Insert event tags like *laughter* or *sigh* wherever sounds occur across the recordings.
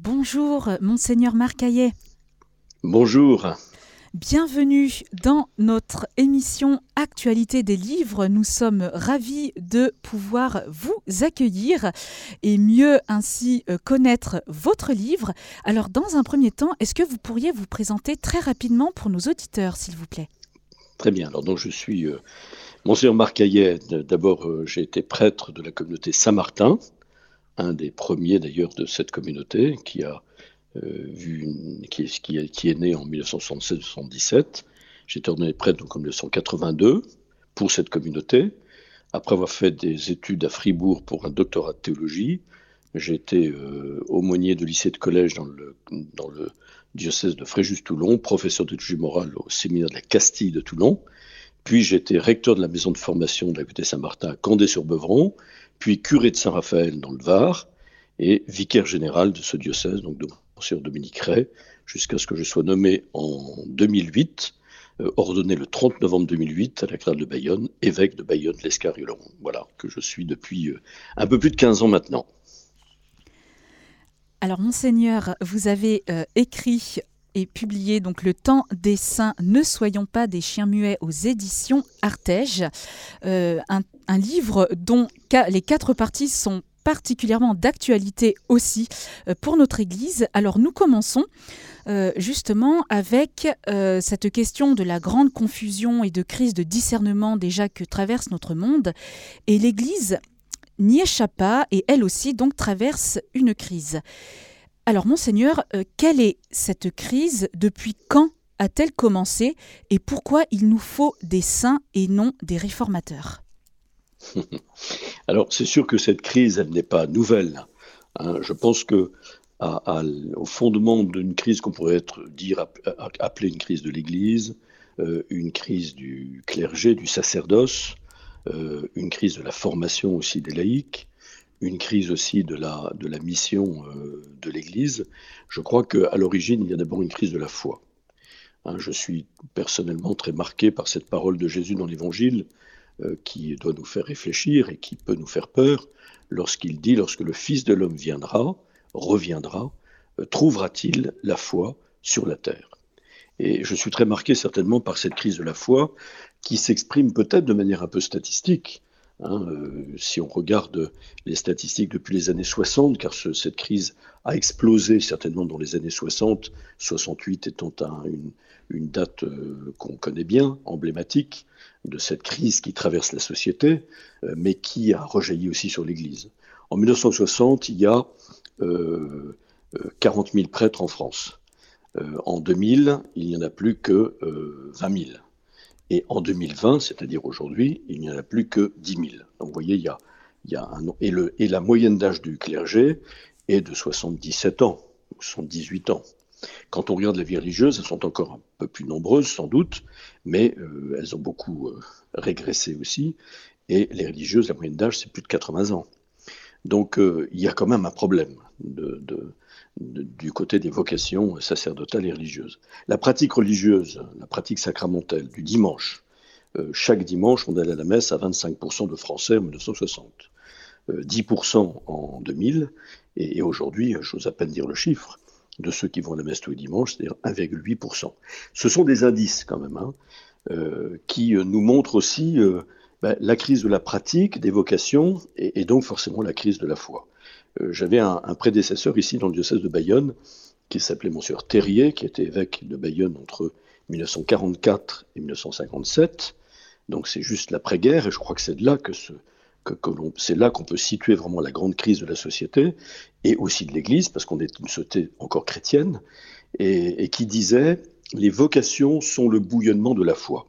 Bonjour, Monseigneur Marcaillet. Bonjour. Bienvenue dans notre émission Actualité des livres. Nous sommes ravis de pouvoir vous accueillir et mieux ainsi euh, connaître votre livre. Alors dans un premier temps, est-ce que vous pourriez vous présenter très rapidement pour nos auditeurs, s'il vous plaît? Très bien. Alors donc je suis euh, Monseigneur Marcaillet. D'abord, euh, j'ai été prêtre de la communauté Saint-Martin, un des premiers d'ailleurs de cette communauté qui a euh, vu qui, est, né en 1976-77. J'ai ordonné prêtre donc en 1982 pour cette communauté. Après avoir fait des études à Fribourg pour un doctorat de théologie, j'ai été euh, aumônier de lycée de collège dans le, dans le diocèse de Fréjus-Toulon, professeur d'études morales au séminaire de la Castille de Toulon. Puis j'ai été recteur de la maison de formation de la Saint-Martin à Condé-sur-Beuvron, puis curé de Saint-Raphaël dans le Var et vicaire général de ce diocèse, donc de Monsieur Dominique Ray, jusqu'à ce que je sois nommé en 2008, euh, ordonné le 30 novembre 2008 à la cathédrale de Bayonne, évêque de Bayonne, l'Escariolan. Voilà, que je suis depuis euh, un peu plus de 15 ans maintenant. Alors, Monseigneur, vous avez euh, écrit et publié donc Le temps des saints, ne soyons pas des chiens muets aux éditions Artege, un, un, livre dont les quatre parties sont particulièrement d'actualité aussi euh, pour notre Église. Alors nous commençons euh, justement avec euh, cette question de la grande confusion et de crise de discernement déjà que traverse notre monde. Et l'Église n'y échappe pas et elle aussi donc traverse une crise. Alors monseigneur, quelle est cette crise Depuis quand a-t-elle commencé et pourquoi il nous faut des saints et non des réformateurs? *laughs* Alors, c'est sûr que cette crise, elle n'est pas nouvelle. Hein. Je pense que fondement d'une crise qu'on pourrait dire, appeler une crise de l'Église, euh, une crise du clergé, du sacerdoce, euh, une crise de la formation aussi des laïcs, une crise aussi de la, mission euh, de l'Église, je crois qu'à l'origine, il y a d'abord une crise de la foi. Hein, je suis personnellement très marqué par cette parole de Jésus dans l'Évangile euh, qui doit nous faire réfléchir et qui peut nous faire peur lorsqu'il dit, lorsque le Fils de l'homme viendra, reviendra, euh, trouvera-t-il la foi sur la terre? Et je suis très marqué certainement par cette crise de la foi qui s'exprime peut-être de manière un peu statistique. Hein, euh, si on regarde les statistiques depuis les années 60, car cette crise a explosé certainement dans les années 60, 68 étant une, date qu'on connaît bien, emblématique, de cette crise qui traverse la société, euh, mais qui a rejailli aussi sur l'Église. En 1960, il y a 40 euh, 000 euh, prêtres en France. en 2000, il n'y en a plus que 20 000. Et en 2020, c'est-à-dire aujourd'hui, il n'y en a plus que 10 000. Donc vous voyez, il y a, il y a un... Et, le, et la moyenne d'âge du clergé est de 77 ans, ou 78 ans. Quand on regarde les vies religieuses, elles sont encore un peu plus nombreuses sans doute, mais euh, elles ont beaucoup euh, régressé aussi. Et les religieuses, la moyenne d'âge, c'est plus de 80 ans. Donc euh, il y a quand même un problème du côté des vocations sacerdotales et religieuses. La pratique religieuse, la pratique sacramentelle du dimanche, chaque dimanche, on allait à la messe à 25% de Français en 1960. 10% en 2000, et, et aujourd'hui, j'ose à peine dire le chiffre, de ceux qui vont à la messe tous les dimanches, c'est-à-dire 1,8%. Ce sont des indices quand même, hein, euh, qui euh, nous montrent aussi euh, ben, la crise de la pratique, des vocations, et, donc forcément la crise de la foi. J'avais un, prédécesseur ici dans le diocèse de Bayonne, qui s'appelait Monsieur Terrier, qui était évêque de Bayonne entre 1944 et 1957. Donc c'est juste l'après-guerre, et je crois que c'est de là que ce, c'est là qu'on peut situer vraiment la grande crise de la société et aussi de l'Église, parce qu'on est une société encore chrétienne, et, qui disait les vocations sont le bouillonnement de la foi.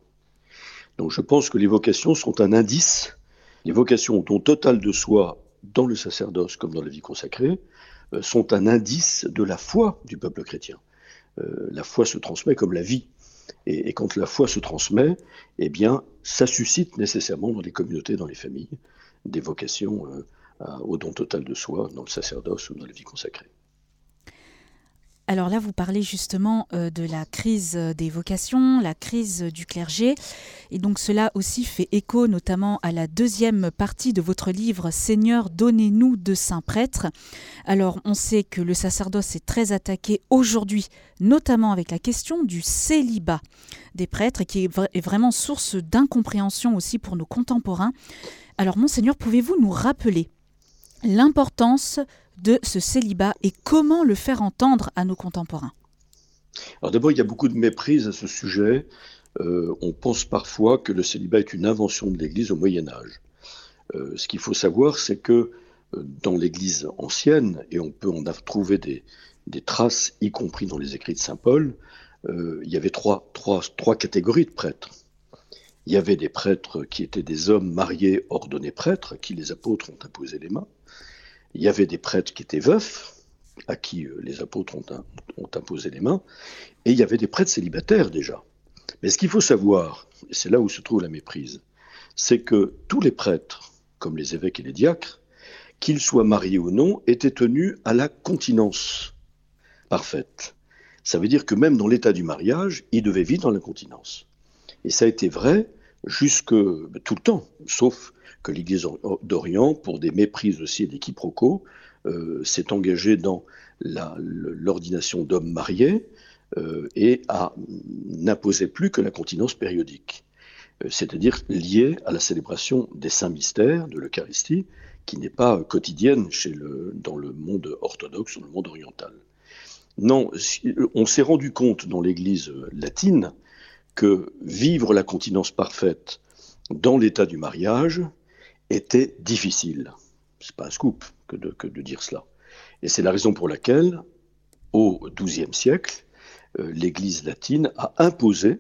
Donc je pense que les vocations sont un indice, les vocations dont total de soi dans le sacerdoce comme dans la vie consacrée euh, sont un indice de la foi du peuple chrétien. Euh, la foi se transmet comme la vie. Et, quand la foi se transmet, eh bien, ça suscite nécessairement dans les communautés, dans les familles, des vocations euh, au don total de soi dans le sacerdoce ou dans la vie consacrée. Alors là, vous parlez justement euh, de la crise des vocations, la crise du clergé. Et donc cela aussi fait écho notamment à la deuxième partie de votre livre Seigneur, donnez-nous de saints prêtres. Alors on sait que le sacerdoce est très attaqué aujourd'hui, notamment avec la question du célibat des prêtres, qui est vraiment source d'incompréhension aussi pour nos contemporains. Alors monseigneur, pouvez-vous nous rappeler l'importance de ce célibat et comment le faire entendre à nos contemporains Alors d'abord, il y a beaucoup de méprise à ce sujet. Euh, on pense parfois que le célibat est une invention de l'Église au Moyen Âge. Euh, ce qu'il faut savoir, c'est que euh, dans l'Église ancienne, et on peut en trouver des, traces, y compris dans les écrits de Saint Paul, il y avait trois, trois, trois catégories de prêtres. Il y avait des prêtres qui étaient des hommes mariés ordonnés prêtres, à qui les apôtres ont imposé les mains. Il y avait des prêtres qui étaient veufs, à qui euh, les apôtres ont, imposé les mains, et il y avait des prêtres célibataires déjà. Mais ce qu'il faut savoir, et c'est là où se trouve la méprise, c'est que tous les prêtres, comme les évêques et les diacres, qu'ils soient mariés ou non, étaient tenus à la continence parfaite. Ça veut dire que même dans l'état du mariage, ils devaient vivre dans la continence. Et ça a été vrai jusque ben, tout le temps, sauf que l'Église d'Orient, pour des méprises aussi et des quiproquos, euh, s'est engagée dans l'ordination d'hommes mariés euh, et n'imposait plus que la continence périodique, euh, c'est-à-dire liée à la célébration des saints mystères, de l'Eucharistie, qui n'est pas quotidienne chez le, dans le monde orthodoxe ou le monde oriental. Non, on s'est rendu compte dans l'Église latine que vivre la continence parfaite dans l'état du mariage était difficile. C'est pas un scoop que de, dire cela. Et c'est la raison pour laquelle, au XIIe siècle, euh, l'Église latine a imposé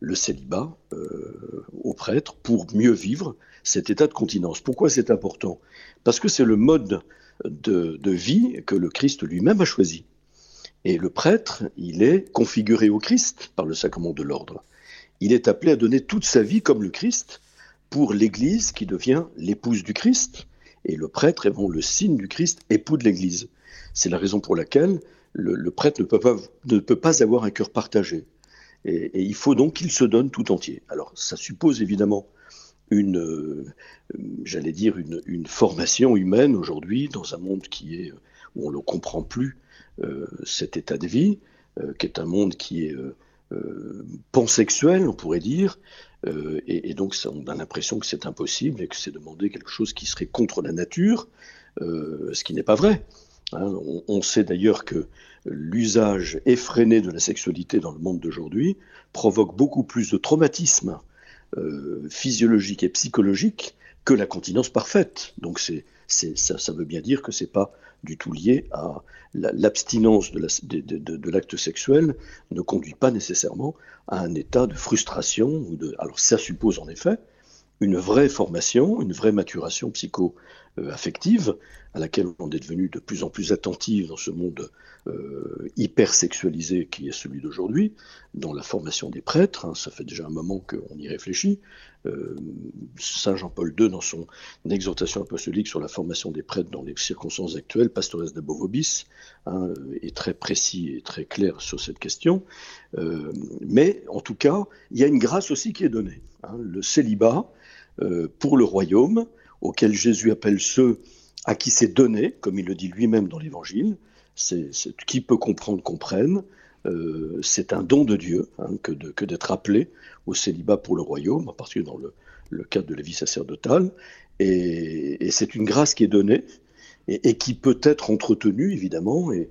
le célibat euh, aux prêtres pour mieux vivre cet état de continence. Pourquoi c'est important? Parce que c'est le mode de, de, vie que le Christ lui-même a choisi. Et le prêtre, il est configuré au Christ par le sacrement de l'ordre. Il est appelé à donner toute sa vie comme le Christ pour l'Église qui devient l'épouse du Christ, et le prêtre est le signe du Christ, époux de l'Église. C'est la raison pour laquelle le, prêtre ne peut, pas, ne peut, pas, avoir un cœur partagé. Et, il faut donc qu'il se donne tout entier. Alors ça suppose évidemment une, euh, j'allais dire, une, formation humaine aujourd'hui dans un monde qui est, où on ne comprend plus euh, cet état de vie, euh, qui est un monde qui est pansexuel, on pourrait dire, euh, et, donc on a l'impression que c'est impossible et que c'est demander quelque chose qui serait contre la nature, euh, ce qui n'est pas vrai. Hein. on, sait d'ailleurs que l'usage effréné de la sexualité dans le monde d'aujourd'hui provoque beaucoup plus de traumatismes physiologiques et psychologiques que la continence parfaite. Donc c'est, ça, veut bien dire que c'est pas du tout lié à l'abstinence de l'acte sexuel ne conduit pas nécessairement à un état de frustration. Ou de, alors ça suppose en effet une vraie formation, une vraie maturation psycho-affective à laquelle on est devenu de plus en plus attentif dans ce monde euh, hyper sexualisé qui est celui d'aujourd'hui, dans la formation des prêtres. Hein, ça fait déjà un moment qu'on y réfléchit. Euh, Saint Jean-Paul II, dans son exhortation apostolique sur la formation des prêtres dans les circonstances actuelles, Pastores de Bovobis, hein, est très précis et très clair sur cette question. Euh, mais en tout cas, il y a une grâce aussi qui est donnée. Hein, le célibat euh, pour le royaume, auquel Jésus appelle ceux à qui c'est donné, comme il le dit lui-même dans l'Évangile, c'est, qui peut comprendre comprenne, euh, c'est un don de Dieu hein, que, d'être appelé au célibat pour le royaume, en particulier dans le, cadre de la vie sacerdotale. Et, c'est une grâce qui est donnée et, qui peut être entretenue, évidemment, et,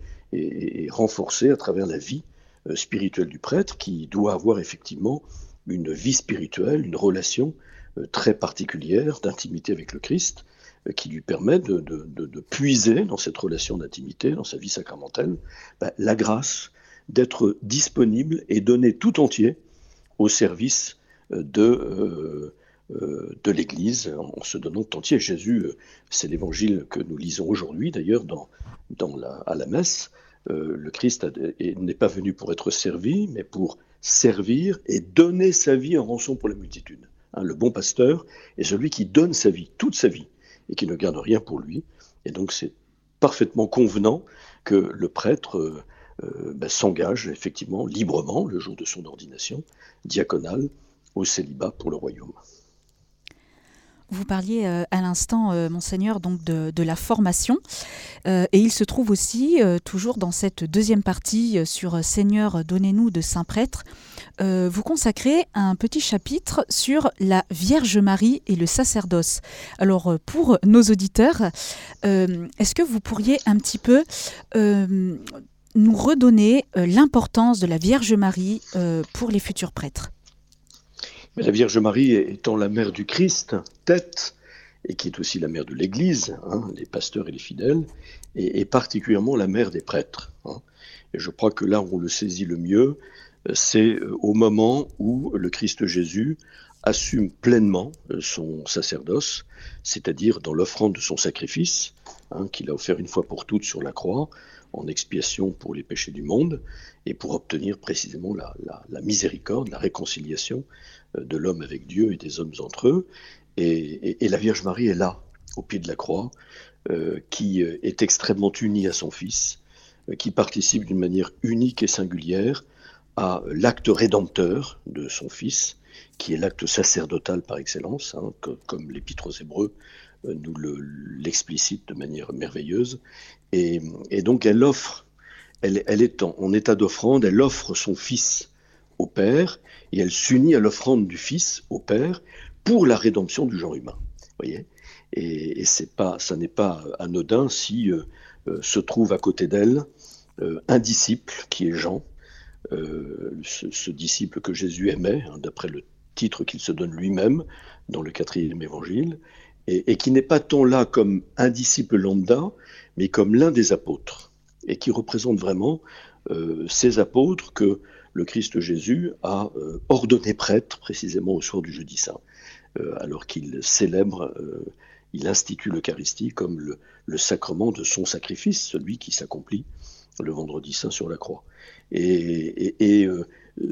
renforcée à travers la vie euh, spirituelle du prêtre, qui doit avoir effectivement une vie spirituelle, une relation très particulière d'intimité avec le Christ, qui lui permet de, puiser dans cette relation d'intimité, dans sa vie sacramentelle, ben, la grâce d'être disponible et donné tout entier au service euh, de, euh, euh, l'Église en se donnant tout entier. Jésus, c'est l'évangile que nous lisons aujourd'hui d'ailleurs à la messe. le Christ n'est pas venu pour être servi, mais pour servir et donner sa vie en rançon pour la multitude. Hein, le bon pasteur est celui qui donne sa vie, toute sa vie, et qui ne garde rien pour lui. Et donc c'est parfaitement convenant que le prêtre ben, s'engage effectivement librement, le jour de son ordination diaconale, au célibat pour le royaume. Vous parliez euh, à l'instant, euh, monseigneur, donc de, la formation, euh, et il se trouve aussi toujours dans cette deuxième partie sur Seigneur, donnez-nous de saint prêtre. vous consacrez un petit chapitre sur la Vierge Marie et le sacerdoce. Alors pour nos auditeurs, est-ce que vous pourriez un petit peu nous redonner l'importance de la Vierge Marie pour les futurs prêtres? La Vierge Marie étant la mère du Christ, tête, et qui est aussi la mère de l'Église, hein, les pasteurs et les fidèles, et, particulièrement la mère des prêtres. Hein. Et je crois que là où on le saisit le mieux, c'est euh, au moment où le Christ Jésus assume pleinement euh, son sacerdoce, c'est-à-dire dans l'offrande de son sacrifice, hein, qu'il a offert une fois pour toutes sur la croix, en expiation pour les péchés du monde, et pour obtenir précisément la miséricorde, la réconciliation de l'homme avec Dieu et des hommes entre eux. Et, la Vierge Marie est là, au pied de la croix, euh, qui euh, est extrêmement unie à son Fils, euh, qui participe d'une manière unique et singulière à l'acte rédempteur de son Fils, qui est l'acte sacerdotal par excellence, hein, comme l'Épître aux Hébreux nous l'explicite de manière merveilleuse. Et, donc elle offre, elle est en état d'offrande, elle offre son Fils au Père, et elle s'unit à l'offrande du Fils au Père pour la rédemption du genre humain. Voyez? Et, c'est pas, ça n'est pas anodin si euh, euh, se trouve à côté d'elle euh, un disciple qui est Jean, ce, disciple que Jésus aimait, hein, d'après le titre qu'il se donne lui-même dans le quatrième évangile, et, et qui n'est pas tant là comme un disciple lambda, mais comme l'un des apôtres, et qui représente vraiment ces apôtres que le Christ Jésus a euh, ordonné prêtre précisément au soir du jeudi saint, euh, alors qu'il célèbre, euh, il institue l'Eucharistie comme le, sacrement de son sacrifice, celui qui s'accomplit le vendredi saint sur la croix. Et,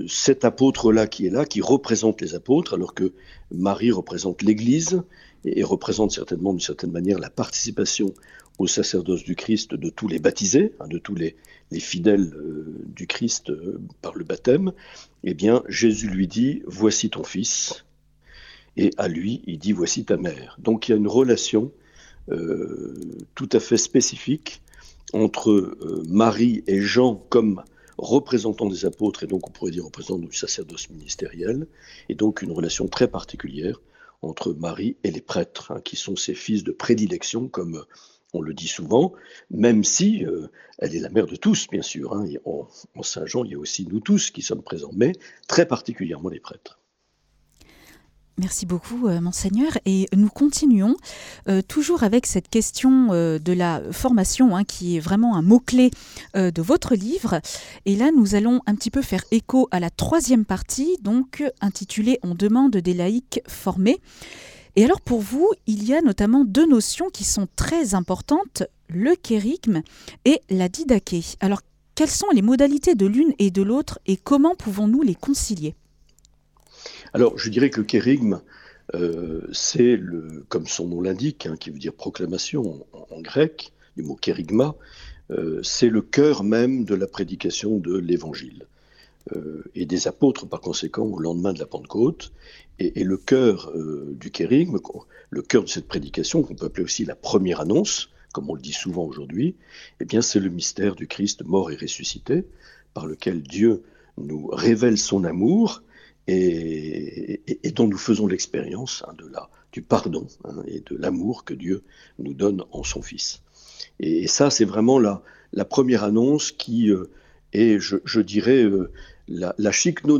cet apôtre-là qui est là, qui représente les apôtres, alors que Marie représente l'Église et, représente certainement d'une certaine manière la participation au sacerdoce du Christ de tous les baptisés, hein, de tous les, fidèles euh, du Christ euh, par le baptême, eh bien Jésus lui dit Voici ton fils, et à lui il dit Voici ta mère. Donc il y a une relation euh, tout à fait spécifique entre Marie et Jean comme représentants des apôtres, et donc on pourrait dire représentants du sacerdoce ministériel, et donc une relation très particulière entre Marie et les prêtres, hein, qui sont ses fils de prédilection, comme on le dit souvent, même si euh, elle est la mère de tous, bien sûr. Hein, en, Saint Jean, il y a aussi nous tous qui sommes présents, mais très particulièrement les prêtres. Merci beaucoup, euh, monseigneur. Et nous continuons euh, toujours avec cette question de la formation, hein, qui est vraiment un mot-clé de votre livre. Et là, nous allons un petit peu faire écho à la troisième partie, donc intitulée On demande des laïcs formés. Et alors pour vous, il y a notamment deux notions qui sont très importantes, le kérigme et la didaché. Alors quelles sont les modalités de l'une et de l'autre et comment pouvons-nous les concilier? Alors je dirais que le kérigme, euh, c'est, le, comme son nom l'indique, hein, qui veut dire proclamation en, grec, du mot kérigma, euh, c'est le cœur même de la prédication de l'évangile. Euh, et des apôtres par conséquent au lendemain de la Pentecôte. Et, le cœur euh, du kérigme, le cœur de cette prédication, qu'on peut appeler aussi la première annonce, comme on le dit souvent aujourd'hui, eh bien c'est le mystère du Christ mort et ressuscité, par lequel Dieu nous révèle son amour et, dont nous faisons l'expérience hein, de la, du pardon hein, et de l'amour que Dieu nous donne en son Fils. Et, ça, c'est vraiment la, la, première annonce qui euh, est, je, dirais, la, la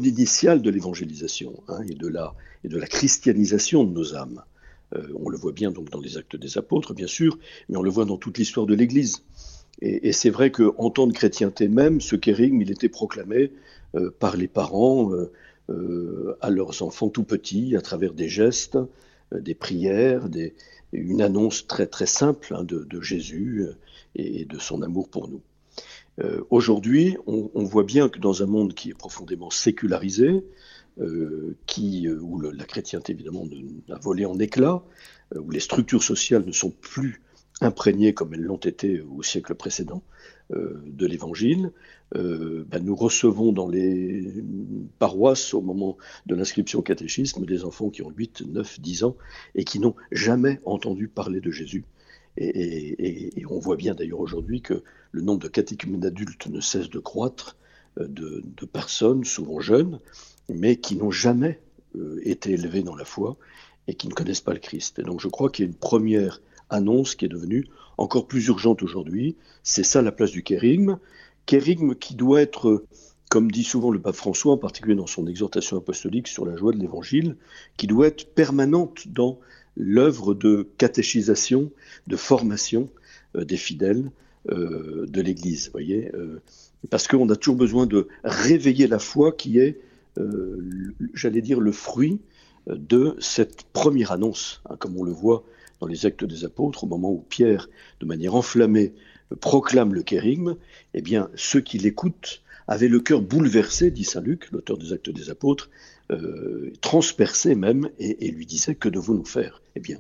initiale de l'évangélisation hein, et, de la, christianisation de nos âmes. Euh, on le voit bien donc dans les actes des apôtres, bien sûr, mais on le voit dans toute l'histoire de l'Église. Et, c'est vrai qu'en temps de chrétienté même, ce kérigme, il était proclamé euh, par les parents euh, à leurs enfants tout petits, à travers des gestes, des prières, une annonce très très simple hein, de, Jésus et de son amour pour nous. Euh, aujourd'hui, on, voit bien que dans un monde qui est profondément sécularisé, euh, euh, où la chrétienté évidemment a volé en éclats, où les structures sociales ne sont plus imprégnées comme elles l'ont été au siècle précédent de l'Évangile. Ben, nous recevons dans les paroisses, au moment de l'inscription au catéchisme, des enfants qui ont 8, 9, 10 ans et qui n'ont jamais entendu parler de Jésus. Et, on voit bien d'ailleurs aujourd'hui que le nombre de catéchumènes adultes ne cesse de croître, de, de personnes, souvent jeunes, mais qui n'ont jamais été élevées dans la foi et qui ne connaissent pas le Christ. Et donc je crois qu'il y a une première annonce qui est devenue encore plus urgente aujourd'hui. C'est ça la place du kérigme. Kérigme qui doit être, comme dit souvent le pape François, en particulier dans son exhortation apostolique sur la joie de l'évangile, qui doit être permanente dans l'œuvre de catéchisation, de formation euh, des fidèles euh, de l'Église. voyez euh, Parce qu'on a toujours besoin de réveiller la foi qui est, j'allais dire, le fruit de cette première annonce, hein, comme on le voit dans les actes des apôtres, au moment où Pierre, de manière enflammée, proclame le kérigme, eh bien, ceux qui l'écoutent avaient le cœur bouleversé, dit Saint Luc, l'auteur des actes des apôtres, euh, transpercé même, et, lui disait, que devons-nous faire? Eh bien,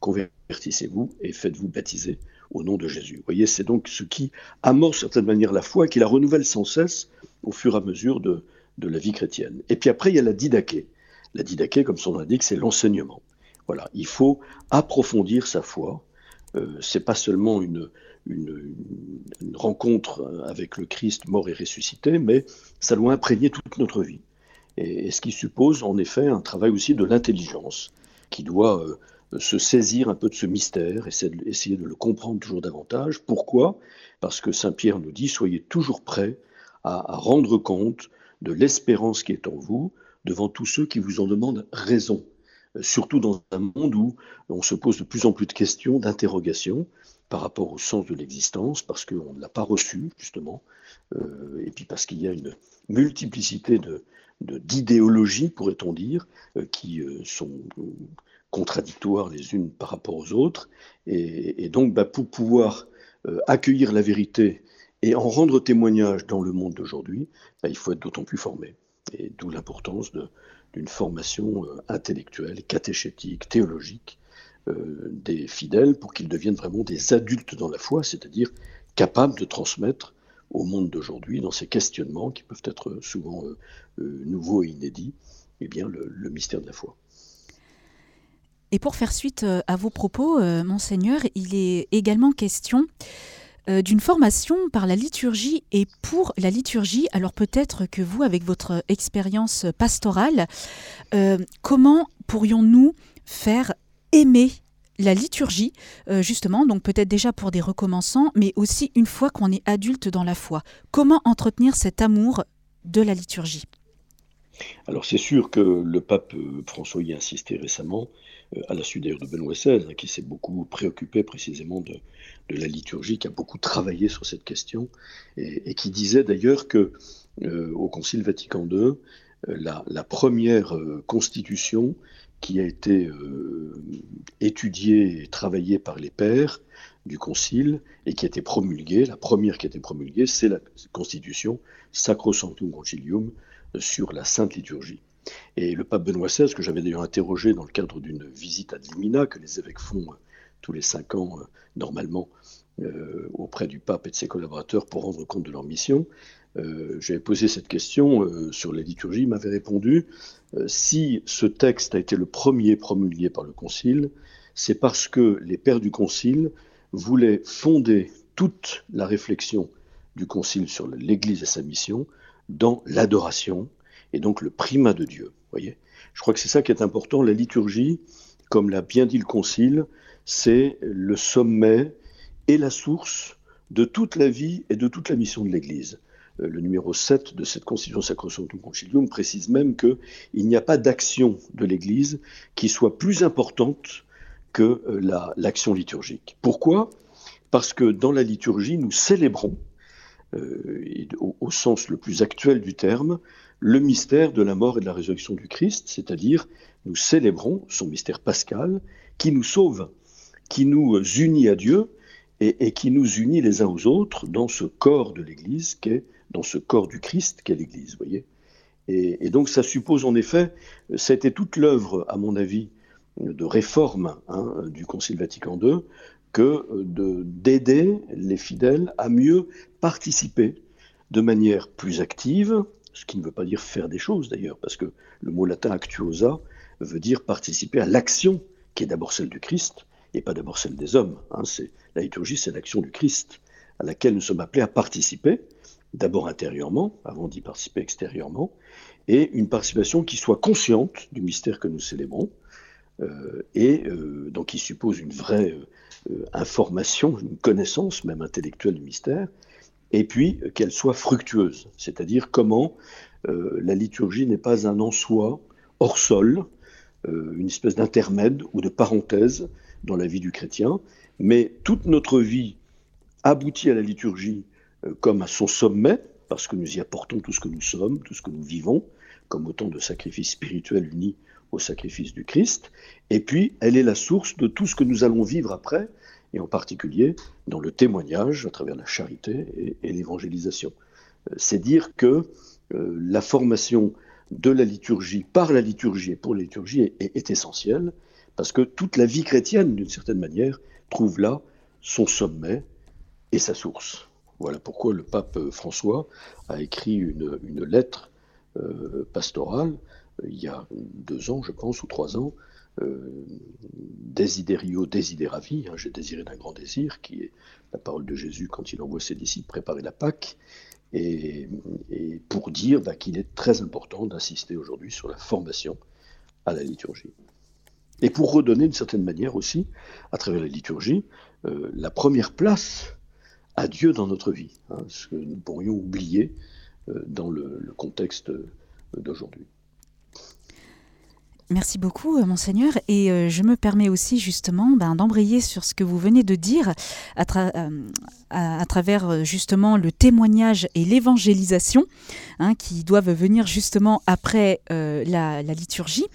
convertissez-vous et faites-vous baptiser au nom de Jésus. Vous voyez, c'est donc ce qui amorce de certaine manière la foi qui la renouvelle sans cesse au fur et à mesure de, la vie chrétienne. Et puis après, il y a la didaquée. La didaquée, comme son nom l'indique, c'est l'enseignement. Voilà, il faut approfondir sa foi. Euh, c'est pas seulement une, une, rencontre avec le Christ mort et ressuscité, mais ça doit imprégner toute notre vie. Et, ce qui suppose en effet un travail aussi de l'intelligence, qui doit euh, se saisir un peu de ce mystère, essayer de, essayer de le comprendre toujours davantage. Pourquoi? Parce que Saint Pierre nous dit, soyez toujours prêts à rendre compte de l'espérance qui est en vous, devant tous ceux qui vous en demandent raison, euh, surtout dans un monde où on se pose de plus en plus de questions, d'interrogations par rapport au sens de l'existence, parce qu'on ne l'a pas reçu, justement, euh, et puis parce qu'il y a une multiplicité de, d'idéologies, pourrait-on dire, euh, qui sont contradictoires les unes par rapport aux autres. Et, donc, bah, pour pouvoir accueillir la vérité et en rendre témoignage dans le monde d'aujourd'hui, bah, il faut être d'autant plus formé. Et d'où l'importance d'une formation euh, intellectuelle, catéchétique, théologique euh, des fidèles pour qu'ils deviennent vraiment des adultes dans la foi, c'est-à-dire capables de transmettre au monde d'aujourd'hui, dans ces questionnements qui peuvent être souvent euh, nouveaux et inédits, eh bien, le, mystère de la foi. Et pour faire suite à vos propos, monseigneur, il est également question euh, d'une formation par la liturgie et pour la liturgie. Alors peut-être que vous, avec votre expérience pastorale, euh, comment pourrions-nous faire aimer la liturgie, euh, justement, donc peut-être déjà pour des recommençants, mais aussi une fois qu'on est adulte dans la foi. Comment entretenir cet amour de la liturgie? Alors c'est sûr que le pape François y a insisté récemment, à la suite d'ailleurs de Benoît XVI, hein, qui s'est beaucoup préoccupé précisément de, la liturgie, qui a beaucoup travaillé sur cette question, et, qui disait d'ailleurs que euh, au Concile Vatican II, euh, la, première euh, constitution qui a été étudiée et travaillée par les pères du Concile et qui a été promulguée, la première qui a été promulguée, c'est la constitution Sacrosanctum Concilium sur la Sainte Liturgie. Et le pape Benoît XVI, que j'avais d'ailleurs interrogé dans le cadre d'une visite à Limina que les évêques font tous les cinq ans, euh, normalement, euh, auprès du pape et de ses collaborateurs pour rendre compte de leur mission. Euh, J'avais posé cette question sur la liturgie, il m'avait répondu si ce texte a été le premier promulgué par le Concile, c'est parce que les pères du Concile voulaient fonder toute la réflexion du Concile sur l'Église et sa mission dans l'adoration et donc le primat de Dieu. Voyez, je crois que c'est ça qui est important. La liturgie, comme l'a bien dit le Concile, c'est le sommet et la source de toute la vie et de toute la mission de l'Église. Euh, le numéro 7 de cette Constitution Sacrosanctum Concilium précise même qu'il n'y a pas d'action de l'Église qui soit plus importante que euh, l'action liturgique. Pourquoi? Parce que dans la liturgie, nous célébrons, euh, au, au, sens le plus actuel du terme, le mystère de la mort et de la résurrection du Christ, c'est-à-dire nous célébrons son mystère pascal qui nous sauve qui nous unit à Dieu et, qui nous unit les uns aux autres dans ce corps de l'Église, qu'est, dans ce corps du Christ qu'est l'Église, voyez. Et, donc ça suppose en effet, c'était toute l'œuvre, à mon avis, de réforme hein, du Concile Vatican II, que d'aider les fidèles à mieux participer de manière plus active, ce qui ne veut pas dire faire des choses d'ailleurs, parce que le mot latin actuosa veut dire participer à l'action qui est d'abord celle du Christ et pas d'abord celle des hommes. Hein. la liturgie, c'est l'action du Christ à laquelle nous sommes appelés à participer, d'abord intérieurement, avant d'y participer extérieurement, et une participation qui soit consciente du mystère que nous célébrons, euh, et euh, donc qui suppose une vraie euh, information, une connaissance même intellectuelle du mystère, et puis qu'elle soit fructueuse, c'est-à-dire comment la liturgie n'est pas un en soi hors sol, une espèce d'intermède ou de parenthèse dans la vie du chrétien, mais toute notre vie aboutit à la liturgie comme à son sommet, parce que nous y apportons tout ce que nous sommes, tout ce que nous vivons, comme autant de sacrifices spirituels unis au sacrifice du Christ, et puis elle est la source de tout ce que nous allons vivre après, et en particulier dans le témoignage à travers la charité et, l'évangélisation. Euh, c'est dire que euh, la formation de la liturgie par la liturgie et pour la liturgie est essentielle, parce que toute la vie chrétienne, d'une certaine manière, trouve là son sommet et sa source. Voilà pourquoi le pape François a écrit une, lettre euh, pastorale euh, il y a deux ans, je pense, ou trois ans, euh, Desiderio desideravi, hein, j'ai désiré d'un grand désir, qui est la parole de Jésus quand il envoie ses disciples préparer la Pâque, et, pour dire bah, qu'il est très important d'insister aujourd'hui sur la formation à la liturgie. Et pour redonner d'une certaine manière aussi, à travers la liturgie, la première place à Dieu dans notre vie, hein, ce que nous pourrions oublier euh, dans le, contexte euh, d'aujourd'hui. Merci beaucoup, euh, monseigneur. Et je me permets aussi justement ben, d'embrayer sur ce que vous venez de dire à, travers justement le témoignage et l'évangélisation hein, qui doivent venir justement après la, liturgie.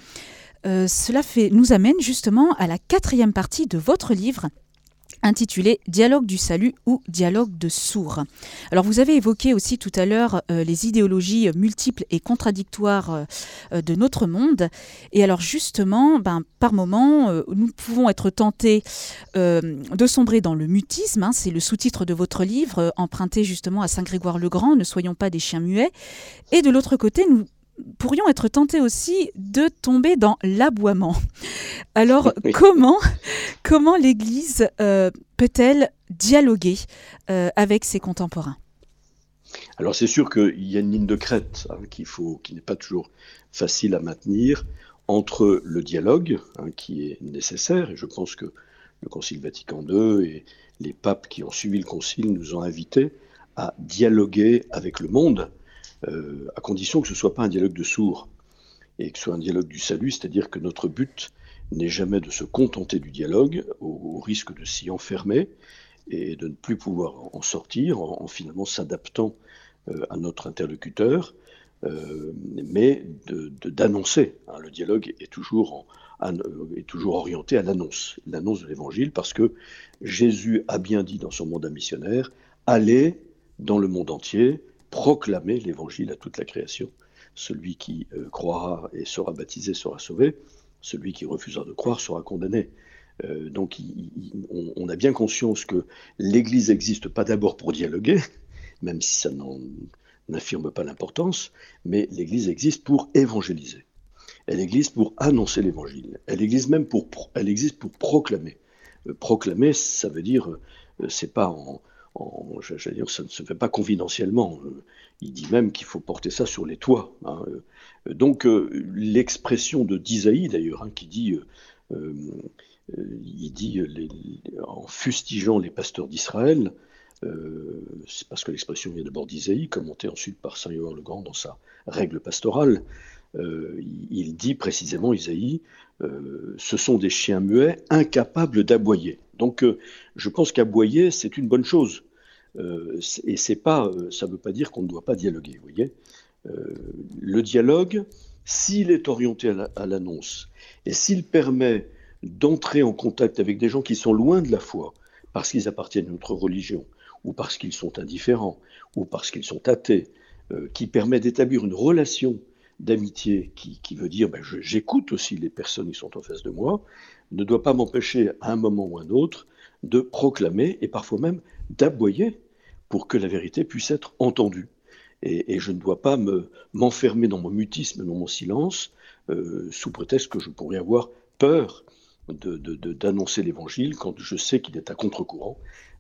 cela nous amène justement à la quatrième partie de votre livre intitulé Dialogue du salut ou Dialogue de sourds. Alors vous avez évoqué aussi tout à l'heure euh, les idéologies multiples et contradictoires euh, euh, de notre monde. Et alors justement, ben, par moments, nous pouvons être tentés de sombrer dans le mutisme. Hein, c'est le sous-titre de votre livre, emprunté justement à Saint Grégoire le Grand, Ne soyons pas des chiens muets. Et de l'autre côté, nous pourrions être tentés aussi de tomber dans l'aboiement. *laughs* Alors *laughs* comment, comment l'Église euh, peut-elle dialoguer euh, avec ses contemporains? Alors c'est sûr qu'il y a une ligne de crête hein, qu'il faut, qui n'est pas toujours facile à maintenir entre le dialogue hein, qui est nécessaire, et je pense que le Concile Vatican II et les papes qui ont suivi le Concile nous ont invités à dialoguer avec le monde, euh, à condition que ce ne soit pas un dialogue de sourds et que ce soit un dialogue du salut, c'est-à-dire que notre but n'est jamais de se contenter du dialogue au, risque de s'y enfermer et de ne plus pouvoir en sortir en, finalement s'adaptant euh, à notre interlocuteur, euh, mais d'annoncer. Hein. le dialogue est toujours, est toujours orienté à l'annonce, l'annonce de l'évangile, parce que Jésus a bien dit dans son mandat missionnaire, allez dans le monde entier, proclamer l'évangile à toute la création. Celui qui euh, croira et sera baptisé sera sauvé, celui qui refusera de croire sera condamné. Euh, donc on, a bien conscience que l'Église n'existe pas d'abord pour dialoguer, même si ça n'affirme pas l'importance, mais l'Église existe pour évangéliser. Elle existe pour annoncer l'Évangile. Elle existe même pour, elle existe pour proclamer. Euh, proclamer, ça veut dire, c'est pas en, dire, ça ne se fait pas confidentiellement. Euh, il dit même qu'il faut porter ça sur les toits. Hein. Euh, donc euh, l'expression de d'Isaïe d'ailleurs, hein, qui dit, il dit en fustigeant les pasteurs d'Israël, c'est parce que l'expression vient d'abord d'Isaïe, commentée ensuite par Saint Yoann le Grand dans sa règle pastorale. il dit précisément, Isaïe, ce sont des chiens muets incapables d'aboyer. Donc je pense qu'aboyer, c'est une bonne chose. Euh, et c'est pas, euh, ça ne veut pas dire qu'on ne doit pas dialoguer. Vous voyez, euh, le dialogue, s'il est orienté à l'annonce et s'il permet d'entrer en contact avec des gens qui sont loin de la foi parce qu'ils appartiennent à notre religion ou parce qu'ils sont indifférents ou parce qu'ils sont athées, qui permet d'établir une relation d'amitié qui, veut dire ben, j'écoute aussi les personnes qui sont en face de moi, ne doit pas m'empêcher à un moment ou à un autre de proclamer et parfois même d'aboyer pour que la vérité puisse être entendue. Et, je ne dois pas m'enfermer dans mon mutisme, dans mon silence, euh, sous prétexte que je pourrais avoir peur d'annoncer l'évangile quand je sais qu'il est à contre-courant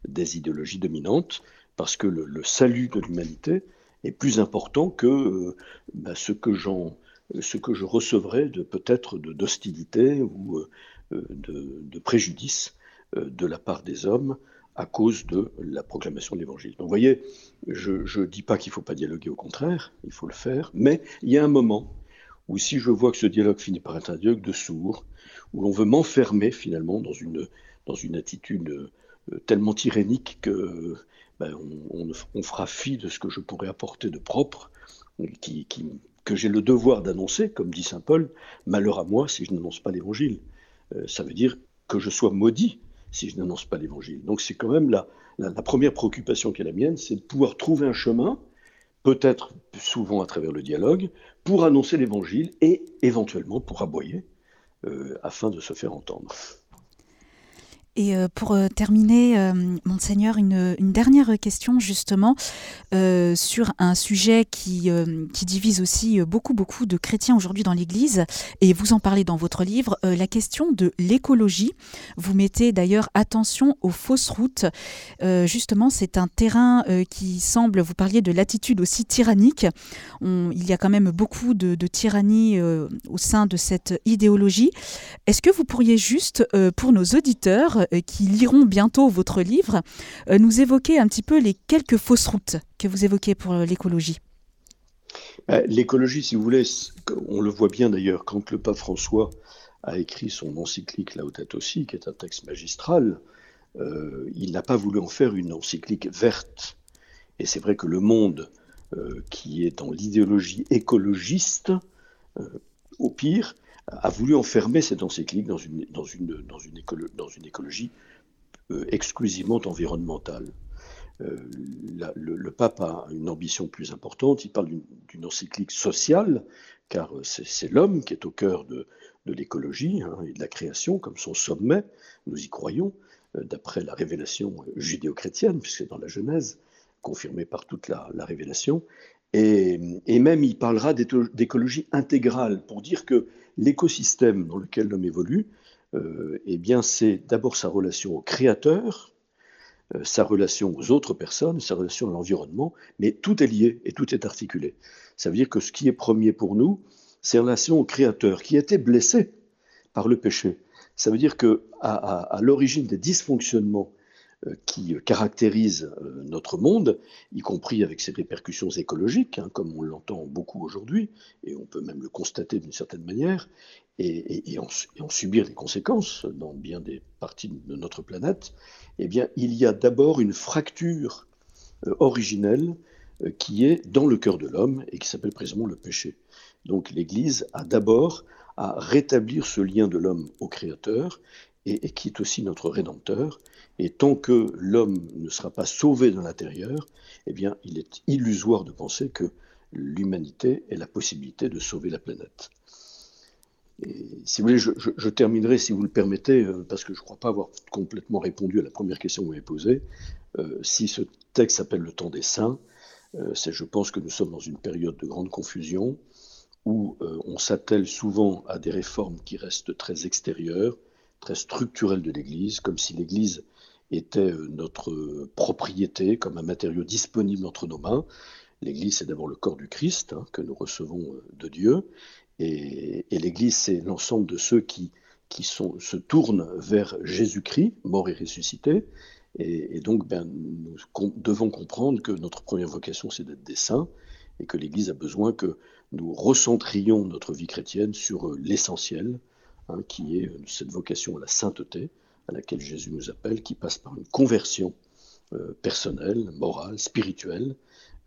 des idéologies dominantes, parce que le, salut de l'humanité est plus important que euh, bah, ce, que je recevrais de peut-être d'hostilité ou euh, de, préjudice de la part des hommes à cause de la proclamation de l'Évangile. Donc vous voyez, je ne dis pas qu'il ne faut pas dialoguer, au contraire, il faut le faire, mais il y a un moment où si je vois que ce dialogue finit par être un dialogue de sourds, où l'on veut m'enfermer finalement dans une, attitude euh, tellement tyrannique que ben, on, fera fi de ce que je pourrais apporter de propre, que j'ai le devoir d'annoncer, comme dit Saint Paul, malheur à moi si je n'annonce pas l'Évangile. Euh, ça veut dire que je sois maudit si je n'annonce pas l'évangile. Donc c'est quand même la, la, première préoccupation qui est la mienne, c'est de pouvoir trouver un chemin, peut-être souvent à travers le dialogue, pour annoncer l'évangile et éventuellement pour aboyer, euh, afin de se faire entendre. Et euh, pour euh, terminer, euh, Monseigneur, une, dernière question justement sur un sujet qui, divise aussi beaucoup, beaucoup de chrétiens aujourd'hui dans l'Église, et vous en parlez dans votre livre, la question de l'écologie. Vous mettez d'ailleurs attention aux fausses routes. justement, c'est un terrain qui semble, vous parliez de l'attitude aussi tyrannique. il y a quand même beaucoup de, de tyrannie au sein de cette idéologie. Est-ce que vous pourriez juste, pour nos auditeurs, qui liront bientôt votre livre, euh, nous évoquer un petit peu les quelques fausses routes que vous évoquez pour euh, l'écologie. L'écologie, si vous voulez, on le voit bien d'ailleurs quand le pape François a écrit son encyclique Laudato Si, qui est un texte magistral, il n'a pas voulu en faire une encyclique verte. Et c'est vrai que le monde qui est dans l'idéologie écologiste, au pire, a voulu enfermer cette encyclique dans une, dans une, dans une, dans une écologie euh, exclusivement environnementale. Euh, le, pape a une ambition plus importante, il parle d'une encyclique sociale, car c'est l'homme qui est au cœur de, de l'écologie hein, et de la création, comme son sommet, nous y croyons, euh, d'après la révélation judéo-chrétienne, puisque c'est dans la Genèse, confirmée par toute la, la révélation, et, et, même il parlera d'écologie intégrale, pour dire que l'écosystème dans lequel l'homme évolue, euh, eh bien, c'est d'abord sa relation au créateur, euh, sa relation aux autres personnes, sa relation à l'environnement, mais tout est lié et tout est articulé. Ça veut dire que ce qui est premier pour nous, c'est la relation au créateur qui a été blessé par le péché. Ça veut dire que à l'origine des dysfonctionnements qui caractérise euh, notre monde, y compris avec ses répercussions écologiques, hein, comme on l'entend beaucoup aujourd'hui, et on peut même le constater d'une certaine manière, et, en, subir les conséquences dans bien des parties de notre planète, eh bien, il y a d'abord une fracture euh, originelle qui est dans le cœur de l'homme et qui s'appelle précisément le péché. Donc l'Église a d'abord à rétablir ce lien de l'homme au Créateur et, qui est aussi notre Rédempteur. Et tant que l'homme ne sera pas sauvé de l'intérieur, eh bien, il est illusoire de penser que l'humanité ait la possibilité de sauver la planète. Si vous voulez, je, terminerai, si vous le permettez, euh, parce que je ne crois pas avoir complètement répondu à la première question que vous m'avez posée. Euh, si ce texte s'appelle le temps des saints, euh, c'est je pense que nous sommes dans une période de grande confusion où on s'attelle souvent à des réformes qui restent très extérieures, très structurelle de l'Église, comme si l'Église était euh, notre propriété, comme un matériau disponible entre nos mains. L'Église, c'est d'abord le corps du Christ hein, que nous recevons euh, de Dieu, et, l'Église, c'est l'ensemble de ceux qui, qui se tournent vers Jésus-Christ, mort et ressuscité. Et, donc, ben, nous devons comprendre que notre première vocation, c'est d'être des saints, et que l'Église a besoin que nous recentrions notre vie chrétienne sur euh, l'essentiel, Hein, qui est cette vocation à la sainteté à laquelle Jésus nous appelle, qui passe par une conversion euh, personnelle, morale, spirituelle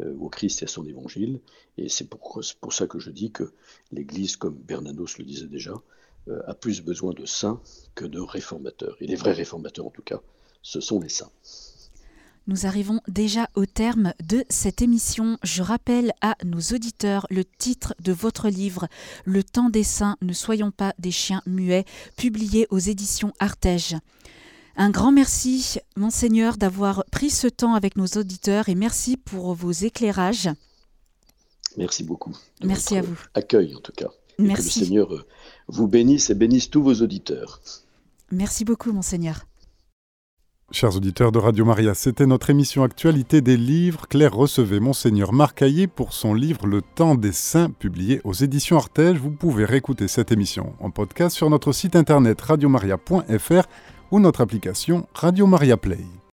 euh, au Christ et à son évangile. Et c'est pour, ça que je dis que l'Église, comme Bernanos le disait déjà, euh, a plus besoin de saints que de réformateurs. Et les vrais réformateurs, en tout cas, ce sont les saints. Nous arrivons déjà au terme de cette émission. Je rappelle à nos auditeurs le titre de votre livre, Le temps des saints, ne soyons pas des chiens muets, publié aux éditions Artege. Un grand merci, monseigneur, d'avoir pris ce temps avec nos auditeurs et merci pour vos éclairages. Merci beaucoup. Merci à vous. Accueil en tout cas. Merci. que le Seigneur euh, vous bénisse et bénisse tous vos auditeurs. Merci beaucoup, monseigneur. Chers auditeurs de Radio Maria, c'était notre émission Actualité des livres. Claire recevait Monseigneur Marc pour son livre Le temps des saints, publié aux éditions Artege. Vous pouvez réécouter cette émission en podcast sur notre site internet radiomaria.fr ou notre application Radio Maria Play.